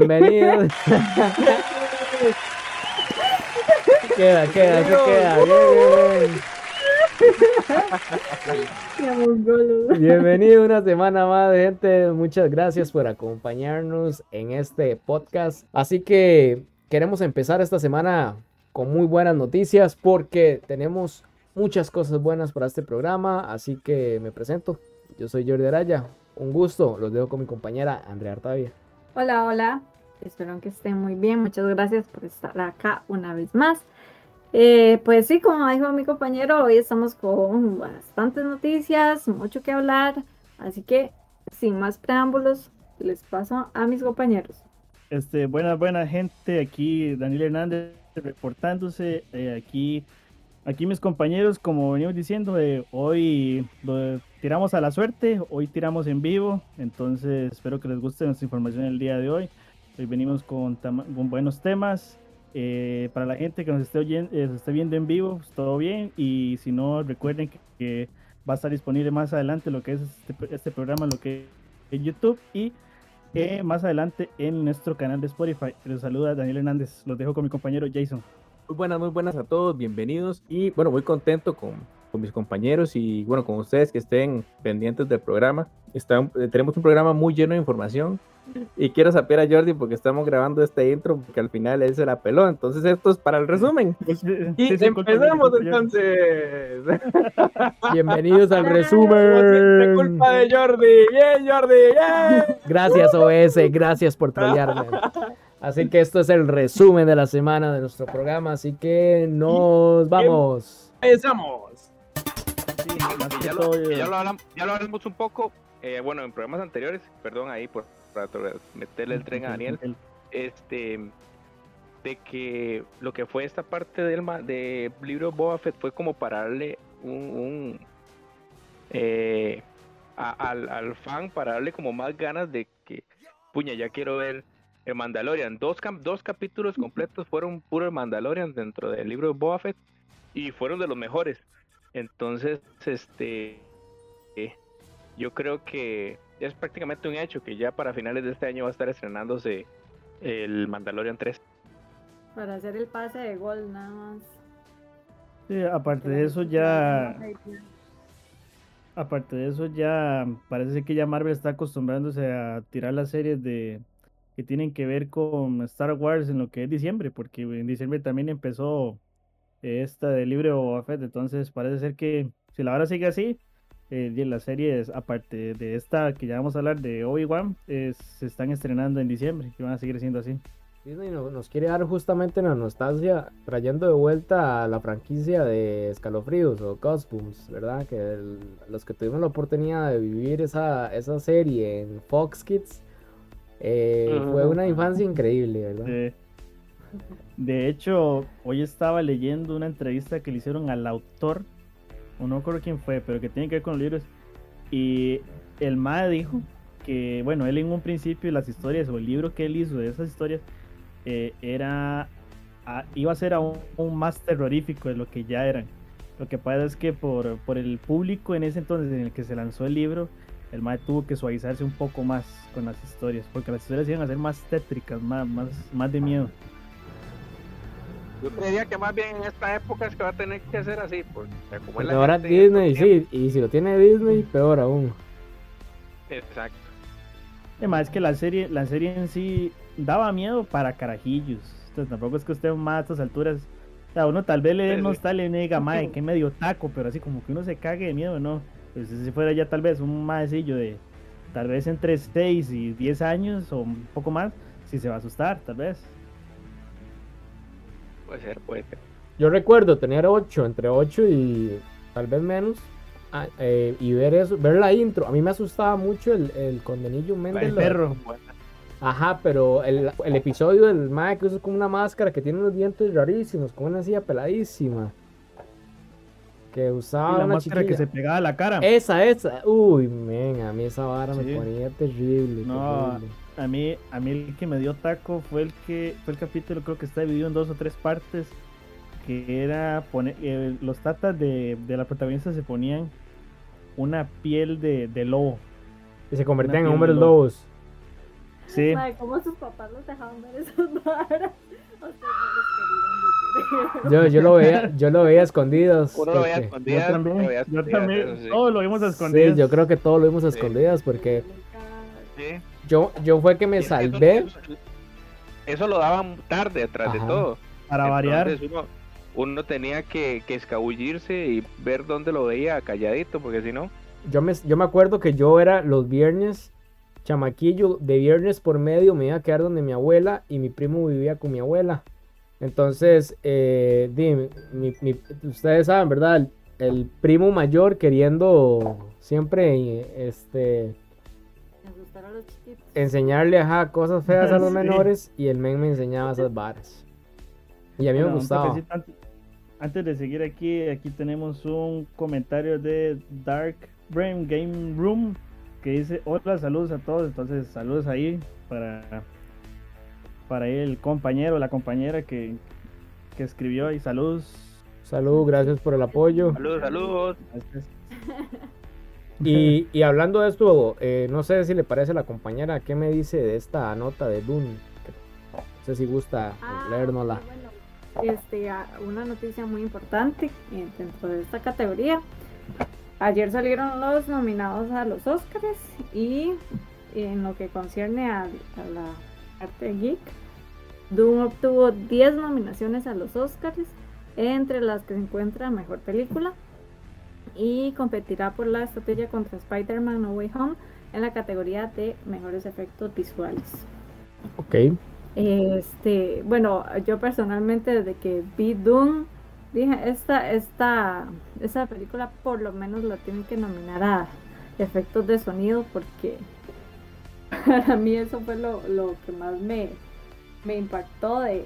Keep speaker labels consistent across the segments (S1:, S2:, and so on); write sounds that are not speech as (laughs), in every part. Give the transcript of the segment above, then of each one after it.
S1: Bienvenidos. (laughs) queda, queda, se queda. Bien, bien. Bienvenido una semana más, gente. Muchas gracias por acompañarnos en este podcast. Así que queremos empezar esta semana con muy buenas noticias porque tenemos muchas cosas buenas para este programa. Así que me presento. Yo soy Jordi Araya. Un gusto. Los dejo con mi compañera Andrea Artavia.
S2: Hola, hola. Espero que estén muy bien. Muchas gracias por estar acá una vez más. Eh, pues sí, como dijo mi compañero, hoy estamos con bastantes noticias, mucho que hablar. Así que, sin más preámbulos, les paso a mis compañeros.
S3: Este, buena, buena gente. Aquí Daniel Hernández reportándose. Eh, aquí, aquí mis compañeros, como venimos diciendo, eh, hoy tiramos a la suerte, hoy tiramos en vivo, entonces espero que les guste nuestra información el día de hoy. Hoy venimos con, con buenos temas. Eh, para la gente que nos esté, oyendo, eh, esté viendo en vivo, pues, todo bien. Y si no, recuerden que, va a estar disponible más adelante lo que es este, este programa, lo que es YouTube y eh, más adelante en nuestro canal de Spotify. Les saluda Daniel Hernández. Los dejo con mi compañero Jason.
S4: Muy buenas, muy buenas a todos, bienvenidos. Y bueno, muy contento con, con mis compañeros y bueno, con ustedes que estén pendientes del programa. Está, eh, tenemos un programa muy lleno de información y quiero saber a Jordi porque estamos grabando este intro porque al final él se la peló. Entonces esto es para el resumen. (laughs) Y empezamos entonces. (laughs)
S1: Bienvenidos al resumen.
S4: culpa de Jordi. Bien, Jordi. Bien.
S1: Gracias OS, gracias por trolearme. (laughs) Así que esto es el resumen de la semana de nuestro programa. Así que nos vamos.
S4: Empezamos ya, lo, hablamos, un poco, eh, bueno, en programas anteriores, perdón ahí por meterle el tren a Daniel, este, de que lo que fue esta parte del de libro Boba Fett fue como para darle un, eh, al, al, fan, para darle como más ganas de que, puña, ya quiero ver el Mandalorian. Dos, dos capítulos completos fueron puro Mandalorian dentro del libro de Boba Fett y fueron de los mejores. Entonces, este, eh, yo creo que es prácticamente un hecho que ya para finales de este año va a estar estrenándose el Mandalorian 3.
S2: Para hacer el pase de gol nada más.
S3: Sí, aparte de eso ya... Aparte de eso ya parece que ya Marvel está acostumbrándose a tirar las series de que tienen que ver con Star Wars en lo que es diciembre, porque en diciembre también empezó esta de Libre o Fett. Entonces parece ser que si la hora sigue así, eh, las series, aparte de esta que ya vamos a hablar de Obi-Wan, se están estrenando en diciembre y van a seguir siendo así.
S1: Disney nos quiere dar justamente la nostalgia, trayendo de vuelta a la franquicia de Escalofríos o Goosebumps, ¿verdad? Que los que tuvimos la oportunidad de vivir esa, esa serie en Fox Kids, eh, fue una infancia increíble, ¿verdad?
S3: De hecho, hoy estaba leyendo una entrevista que le hicieron al autor, o no recuerdo quién fue, pero que tiene que ver con los libros. Y el MAE dijo que, bueno, él en un principio las historias o el libro que él hizo de esas historias eh, era iba a ser aún, más terrorífico de lo que ya eran. Lo que pasa es que por, por el público en ese entonces en el que se lanzó el libro, el MAE tuvo que suavizarse un poco más con las historias, porque las historias iban a ser más tétricas, más, más, más de miedo.
S4: Yo creería que más bien en esta época es que va a tener que hacer así, porque
S1: como es ahora Disney, sí, y si lo tiene Disney, peor aún.
S4: Exacto.
S3: Además es que la serie, la serie en sí daba miedo para carajillos. Entonces tampoco es que usted más a estas alturas. O sea, uno tal vez le dé nostalgia y le diga, madre, que medio taco, pero así como que uno se cague de miedo, ¿no? Pues si fuera ya tal vez un maecillo de tal vez entre 6 y 10 años o un poco más, si se va a asustar, tal vez.
S4: Puede ser, puede ser.
S1: Yo recuerdo tener 8, entre 8 y tal vez menos. Ah, eh, y ver eso, ver la intro. A mí me asustaba mucho el, el condenillo
S3: Méndez. El perro.
S1: Ajá, pero el, el episodio del Mae que usa como una máscara que tiene unos dientes rarísimos, con una silla peladísima. Que usaba
S3: la máscara que se pegaba a la cara.
S1: Esa, esa. Uy, men, a mí esa vara me ponía terrible.
S3: No, a mí, a mí el que me dio taco fue el que fue el capítulo, creo que está dividido en dos o tres partes, que era poner, eh, los tatas de, la protagonista se ponían una piel de, lobo.
S1: Y se convertían en hombres lobos.
S2: Sí. ¿Cómo sus papás los dejaban ver esos (laughs) varas? (laughs)
S1: Yo, yo lo veía, yo lo veía escondidos.
S4: Uno lo veía escondidas. Yo también,
S3: yo también todos lo vimos escondidas.
S1: Sí, yo creo que todos lo vimos escondidas porque yo, yo fue que me salvé.
S4: Eso, lo daban tarde atrás de todo.
S3: Para variar.
S4: Uno, uno tenía que, que, escabullirse y ver dónde lo veía calladito, porque si no.
S1: Yo me, yo me acuerdo que yo era los viernes, chamaquillo, de viernes por medio me iba a quedar donde mi abuela y mi primo vivía con mi abuela. Entonces, eh, dime, ustedes saben, ¿verdad? El, primo mayor queriendo siempre este, enseñarle ajá, cosas feas a los (laughs) menores y el men me enseñaba esas varas. Y a mí me gustaba.
S3: Antes de seguir aquí, aquí tenemos un comentario de Dark Brain Game Room que dice, hola, saludos a todos. Entonces, saludos ahí para para el compañero, la compañera que, escribió y saludos.
S1: Saludos, gracias por el apoyo.
S4: Saludos, saludos.
S1: Y, hablando de esto, eh, no sé si le parece a la compañera, ¿qué me dice de esta nota de Dune? No sé si gusta ah, leérnosla.
S2: este, una noticia muy importante eh, dentro de esta categoría. Ayer salieron los nominados a los Oscars y en lo que concierne a la arte geek, Doom obtuvo 10 nominaciones a los Oscars, entre las que se encuentra Mejor Película, y competirá por la estrategia contra Spider-Man No Way Home en la categoría de Mejores Efectos Visuales.
S1: Ok.
S2: Este, bueno, yo personalmente desde que vi Doom, dije, esta, esta, esta película por lo menos la tienen que nominar a efectos de sonido porque (laughs) para mí eso fue lo, que más me, me impactó de,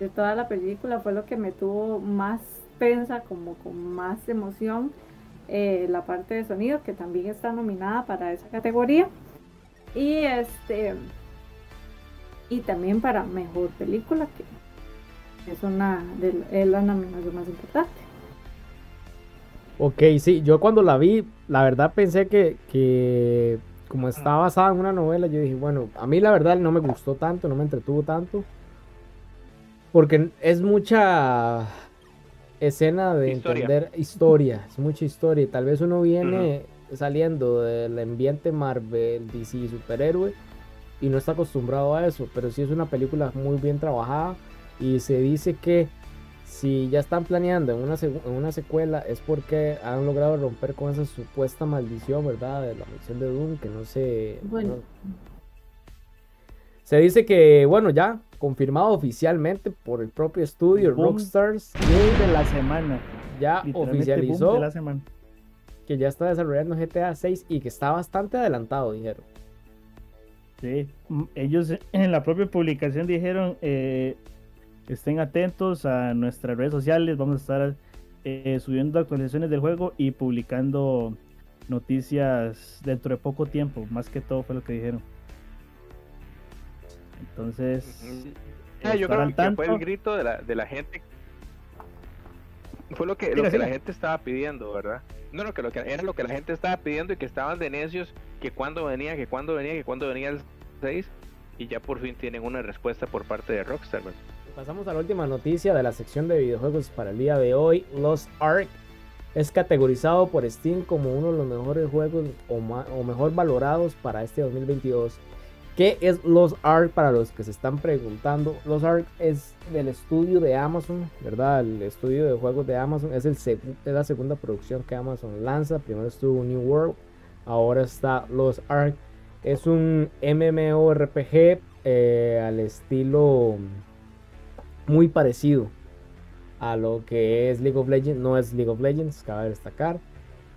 S2: de, toda la película, fue lo que me tuvo más pensa, como con más emoción, eh, la parte de sonido, que también está nominada para esa categoría. Y este y también para mejor película, que es una de la nominación más importante.
S1: Ok, sí, yo cuando la vi, la verdad pensé que, que como está basada en una novela, yo dije, bueno, a mí la verdad no me gustó tanto, no me entretuvo tanto. Porque es mucha escena de entender historia, es mucha historia. Y tal vez uno viene saliendo del ambiente Marvel, DC, superhéroe, y no está acostumbrado a eso. Pero sí es una película muy bien trabajada. Y se dice que si ya están planeando en una, en una secuela es porque han logrado romper con esa supuesta maldición, ¿verdad? De la maldición de Doom, que no se... Bueno. Se dice que, bueno, ya confirmado oficialmente por el propio estudio Rockstars.
S3: de la semana.
S1: Ya oficializó que ya está desarrollando GTA 6 y que está bastante adelantado, dijeron.
S3: Sí, ellos en la propia publicación dijeron, eh, estén atentos a nuestras redes sociales. Vamos a estar eh, subiendo actualizaciones del juego y publicando noticias dentro de poco tiempo. Más que todo fue lo que dijeron. Entonces,
S4: ah, yo creo que fue el grito de la, de la gente. Fue lo que, lo que la gente estaba pidiendo, ¿verdad? No, no, que, lo que era lo que la gente estaba pidiendo y que estaban de necios, que cuando venía, que cuando venía, que cuando venía el 6, y ya por fin tienen una respuesta por parte de Rockstar, ¿verdad?
S1: Pasamos a la última noticia de la sección de videojuegos para el día de hoy. Lost Ark es categorizado por Steam como uno de los mejores juegos o, mejor valorados para este 2022. ¿Qué es Lost Ark para los que se están preguntando? Lost Ark es del estudio de Amazon, ¿verdad? El estudio de juegos de Amazon es, el la segunda producción que Amazon lanza. Primero estuvo New World, ahora está Lost Ark. Es un MMORPG eh, al estilo muy parecido a lo que es League of Legends. No es League of Legends, cabe destacar.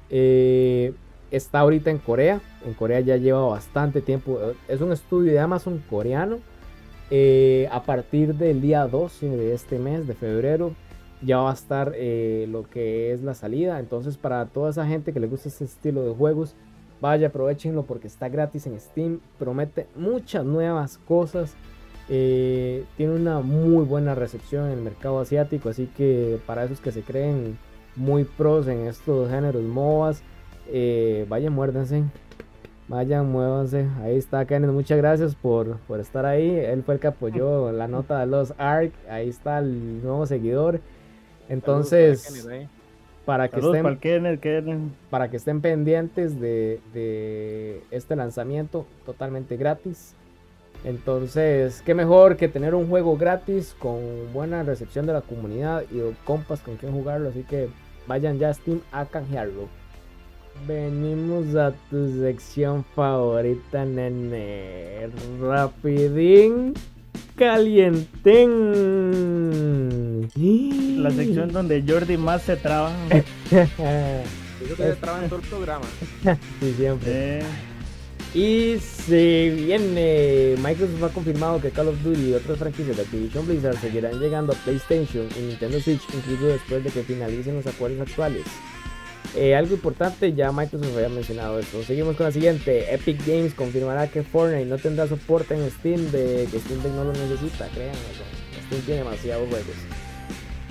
S1: Eh, está ahorita en Corea. En Corea ya lleva bastante tiempo. Es un estudio de Amazon coreano. Eh, a partir del día 12 de este mes, de febrero, ya va a estar eh, lo que es la salida. Entonces, para toda esa gente que le gusta este estilo de juegos, vaya, aprovechenlo porque está gratis en Steam. Promete muchas nuevas cosas. Eh, tiene una muy buena recepción en el mercado asiático, así que para esos que se creen muy pros en estos géneros MOBAs, eh, vaya, muérdense. Vayan, muévanse. Ahí está Kenneth. Muchas gracias por, por estar ahí. Él fue el que apoyó la nota de los ARC. Ahí está el nuevo seguidor. Entonces, para que, estén, para que estén pendientes de, de este lanzamiento totalmente gratis. Entonces, qué mejor que tener un juego gratis con buena recepción de la comunidad y compas con quien jugarlo. Así que vayan ya a Steam a canjearlo. Venimos a tu sección favorita, nene. Rapidín, calienten.
S3: La sección donde Jordi más se traba. (laughs)
S4: Eso se traba en todo el programa.
S1: sí, siempre. Y se viene. Microsoft ha confirmado que Call of Duty y otras franquicias de Activision Blizzard seguirán llegando a PlayStation y Nintendo Switch, incluso después de que finalicen los acuerdos actuales. Eh, algo importante, ya Microsoft había mencionado esto. Seguimos con la siguiente. Epic Games confirmará que Fortnite no tendrá soporte en Steam, de que Steam no lo necesita, crean. Steam tiene demasiados juegos.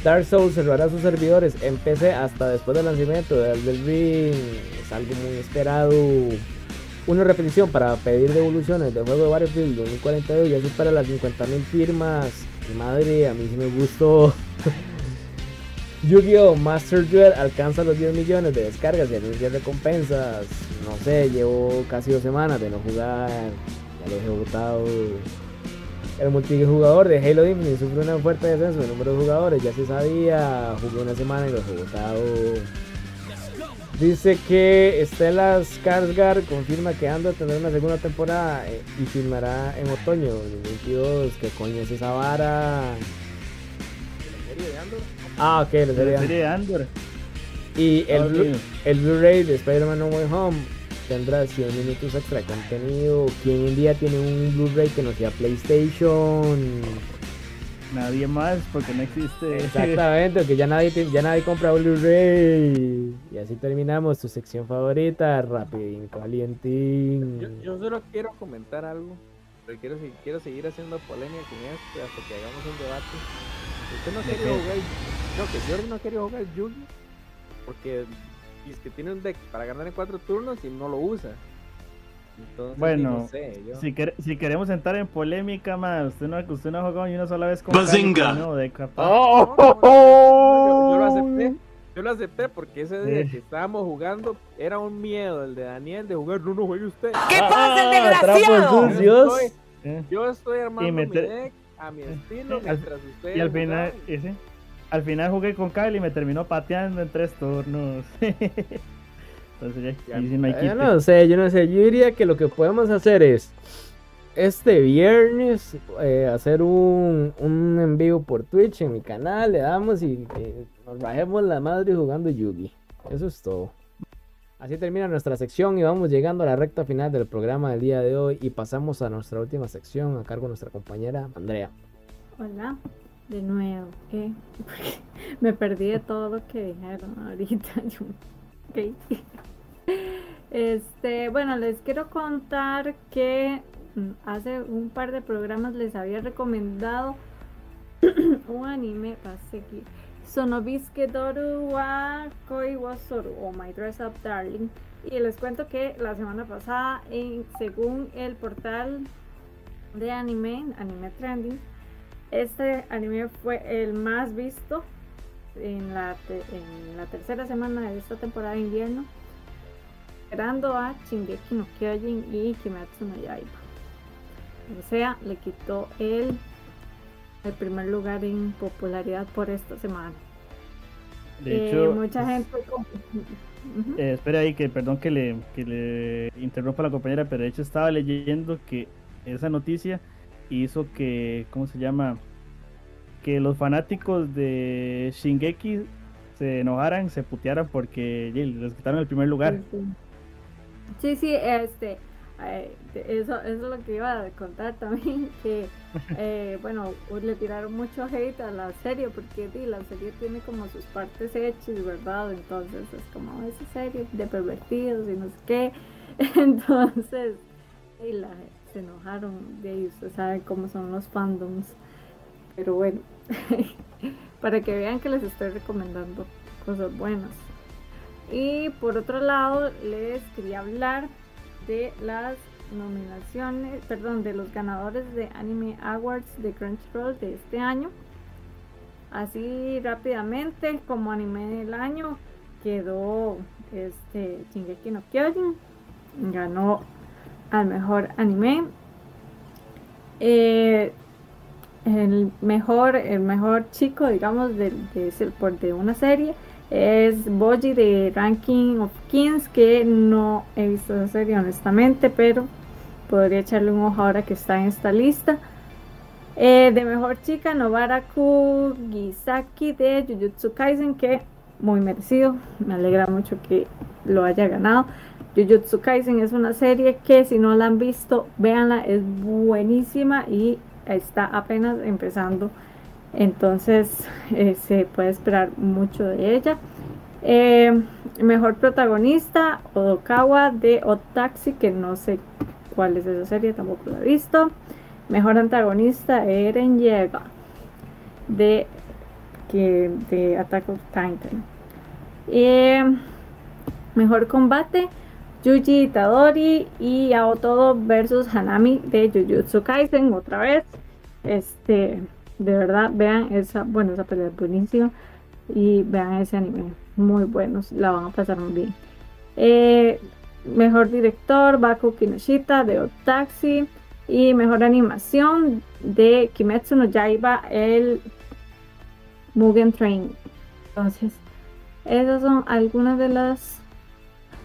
S1: Dark Souls cerrará sus servidores en PC hasta después del lanzamiento de Elden Ring. Es algo muy esperado. Una repetición para pedir devoluciones del juego de Battlefield 2042 ya supera las 50.000 firmas. Madre, a mí sí me gustó. (laughs) Yu-Gi-Oh! Master Duel alcanza los 10 millones de descargas y anuncios recompensas. No sé, llevo casi dos semanas de no jugar. Ya lo he votado. El multijugador de Halo Infinite sufre una fuerte descenso de número de jugadores. Ya se sabía. Jugué una semana y lo he votado. Dice que Stella Skarsgård confirma que anda a tener una segunda temporada eh, y filmará en otoño 2022. ¿Qué coño es esa vara? Ah, ok, la serie, de Andor. Y el, Blu-ray de Spider-Man No Way Home tendrá 100 minutos extra de contenido. ¿Quién en día tiene un Blu-ray que no sea PlayStation?
S3: Nadie más, porque no existe.
S1: Exactamente, porque ya nadie, ya nadie compra Blu-ray. Y así terminamos tu sección favorita, rapidín, calientín.
S4: Yo, yo solo quiero comentar algo, pero quiero, quiero seguir haciendo polémica con esto hasta que hagamos un debate. Usted no quiere jugar no, que Jordi no quería jugar Yugi porque es que tiene un deck para ganar en cuatro turnos y no lo usa.
S3: Entonces, bueno, no sé, yo... si, si, queremos entrar en polémica, más usted no, usted no ha jugado ni una sola vez con
S4: Bazinga. No, de oh, oh, oh, yo, lo acepté. Yo lo acepté porque ese día que estábamos jugando era un miedo el de Daniel de jugar. No, no juegue usted.
S5: ¿Qué pasa, el ah, desgraciado?
S4: Yo estoy, yo estoy armando mi deck a mi estilo mientras ustedes.
S3: Y al final, ese al final jugué con Kyle y me terminó pateando en tres turnos. (laughs)
S1: Entonces ya, Yo no sé, yo no sé. Yo diría que lo que podemos hacer es este viernes eh, hacer un, un en vivo por Twitch en mi canal. Le damos y nos bajemos la madre jugando Yugi. Eso es todo. Así termina nuestra sección y vamos llegando a la recta final del programa del día de hoy y pasamos a nuestra última sección a cargo de nuestra compañera Andrea.
S2: Hola de nuevo, ¿qué? (laughs) me perdí de todo lo que dijeron ahorita. (laughs) Este, bueno, les quiero contar que mm, hace un par de programas les había recomendado (clears throat) un anime, aquí, Sonobisuke Doru wa Koi Wasoru o My Dress Up Darling. Y les cuento que la semana pasada, en, según el portal de anime, Anime Trending, este anime fue el más visto en la, en la tercera semana de esta temporada de invierno, esperando a Shingeki no Kyojin y Kimetsu no Yaiba. O sea, le quitó el, el primer lugar en popularidad por esta semana.
S3: De hecho, eh, mucha gente. Eh, espera ahí, que perdón que le, que le interrumpa la compañera, pero de hecho estaba leyendo que esa noticia hizo que, ¿cómo se llama? Que los fanáticos de Shingeki se enojaran, se putearan porque les quitaron el primer lugar.
S2: Sí, sí, este, eh, eso, es lo que iba a contar también, (laughs) que eh, bueno, le tiraron mucho hate a la serie porque la serie tiene como sus partes hechas, ¿verdad? Entonces es como esa serie de pervertidos y no sé qué. (laughs) Entonces, y la, se enojaron de ellos, usted sabe cómo son los fandoms. Pero bueno, (laughs) para que vean que les estoy recomendando cosas buenas. Y por otro lado, les quería hablar de las nominaciones, perdón, de los ganadores de Anime Awards de Crunchyroll de este año. Así rápidamente, como anime del año, quedó este Shingeki no Kyojin, ganó al mejor anime. Eh, el mejor, el mejor chico, digamos, de, de, de una serie es Boji de Ranking of Kings, que no he visto esa serie honestamente, pero podría echarle un ojo ahora que está en esta lista. Eh, de mejor chica, Novara Gisaki de Jujutsu Kaisen, que muy merecido, me alegra mucho que lo haya ganado. Jujutsu Kaisen es una serie que si no la han visto, véanla, es buenísima y está apenas empezando. Entonces eh, se puede esperar mucho de ella. Eh, mejor protagonista, Odokawa de Otaxi, que no sé cuál es esa serie, tampoco la he visto. Mejor antagonista, Eren Yeager de, que, de Attack of Titan. Eh, mejor combate, Yuji Itadori y Aotodo versus Hanami de Jujutsu Kaisen otra vez. Este, de verdad, vean esa, bueno, esa pelea es buenísima y vean ese anime, muy buenos, la van a pasar muy bien. Eh, mejor director, Baku Kinoshita de Otaxi y mejor animación de Kimetsu no Yaiba, el Mugen Train. Entonces, esas son algunas de las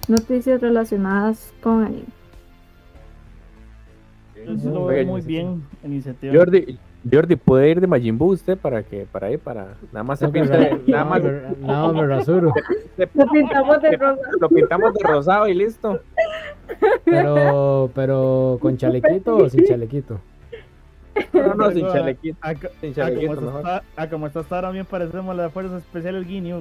S2: noticias relacionadas con anime.
S3: Eso lo veo muy bien, iniciativa.
S1: Jordi, Jordi, ¿puede ir de Majin Buu usted para que para ir para nada más se no, pinta, nada más no, me rasuro.
S2: Lo pintamos de rosado.
S1: Lo pintamos de rosado y listo. Pero pero con chalequito o sin chalequito?
S3: No, no, sin chalequito. A, sin chalequito, como, está, a como está hasta ahora bien parecemos las fuerzas especiales Guinea.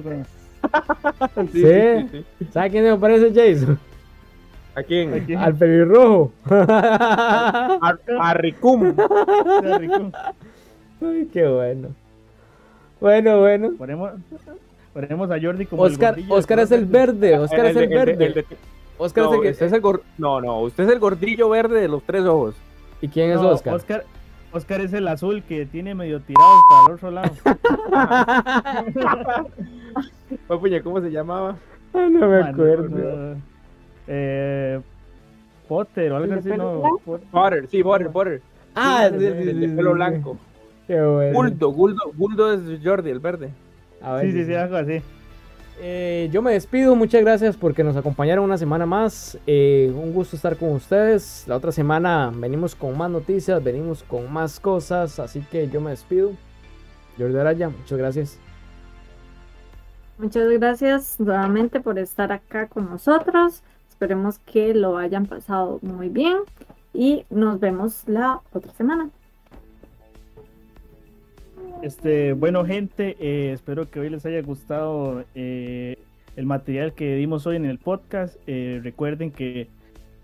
S3: (laughs)
S1: sí, sí, sí, ¿Sabe quién me parece Jason?
S3: ¿A quién?
S1: Al pelirrojo.
S3: a, a Ricum.
S1: Ay, qué bueno. Bueno, bueno.
S3: Ponemos, ponemos a Jordi como
S1: Oscar,
S3: el
S1: Oscar es el verde. Oscar es el, verde. Oscar
S3: no, es el que. Usted es el gor... No, no, usted es el gordillo verde de los tres ojos.
S1: ¿Y quién es Oscar?
S3: Oscar? Oscar es el azul que tiene medio tirado hasta el otro lado. (laughs) ¿Cómo se llamaba?
S1: Ah, no me acuerdo
S3: eh, Potter o algo así, ¿no?
S4: Potter, sí, Potter, Potter.
S1: Ah,
S4: sí, de, pelo blanco.
S1: Qué bueno.
S4: Guldo, Guldo, Guldo es Jordi, el verde.
S3: sí, sí, sí, algo así.
S1: Eh, yo me despido, muchas gracias porque nos acompañaron una semana más. Eh, un gusto estar con ustedes. La otra semana venimos con más noticias, venimos con más cosas, así que yo me despido. Jordi Araya, muchas gracias.
S2: Muchas gracias nuevamente por estar acá con nosotros. Esperemos que lo hayan pasado muy bien y nos vemos la otra semana.
S3: Este, bueno, gente, eh, espero que hoy les haya gustado eh, el material que dimos hoy en el podcast. Eh, recuerden que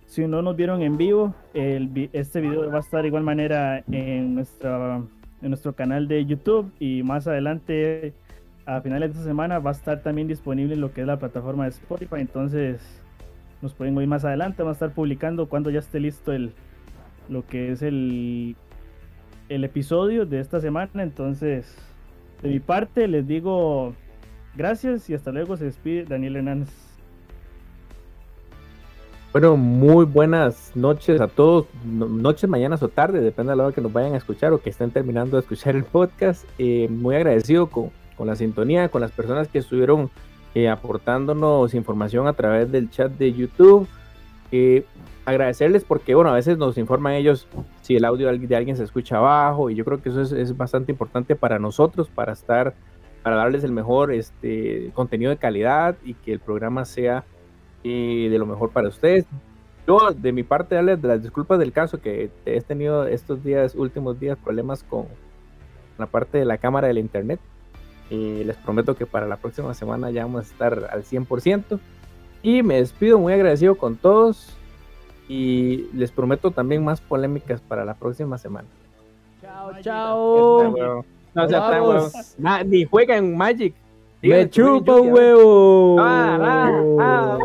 S3: si no nos vieron en vivo, este video va a estar de igual manera en nuestro canal de YouTube y más adelante, a finales de esta semana, va a estar también disponible en lo que es la plataforma de Spotify. Entonces, nos pueden oír más adelante. Vamos a estar publicando cuando ya esté listo el lo que es el, el episodio de esta semana. Entonces, de mi parte, les digo gracias y hasta luego. Se despide Daniel Hernández.
S1: Bueno, muy buenas noches a todos, noches, mañanas o tarde, depende de la hora que nos vayan a escuchar o que estén terminando de escuchar el podcast. Eh, muy agradecido con, con la sintonía, con las personas que estuvieron eh, aportándonos información a través del chat de YouTube. Eh, agradecerles porque, bueno, a veces nos informan ellos si el audio de alguien se escucha abajo y yo creo que eso es, bastante importante para nosotros, para estar, para darles el mejor este, contenido de calidad y que el programa sea eh, de lo mejor para ustedes. Yo, de mi parte, darles las disculpas del caso que he tenido estos días, últimos días, problemas con la parte de la cámara del internet. Y les prometo que para la próxima semana ya vamos a estar al 100%. Y me despido muy agradecido con todos. Y les prometo también más polémicas para la próxima semana.
S3: Chao, chao.
S4: No sea tan huevo. ni juega en Magic.
S1: Me chupa un huevo. Ah, ah, ah,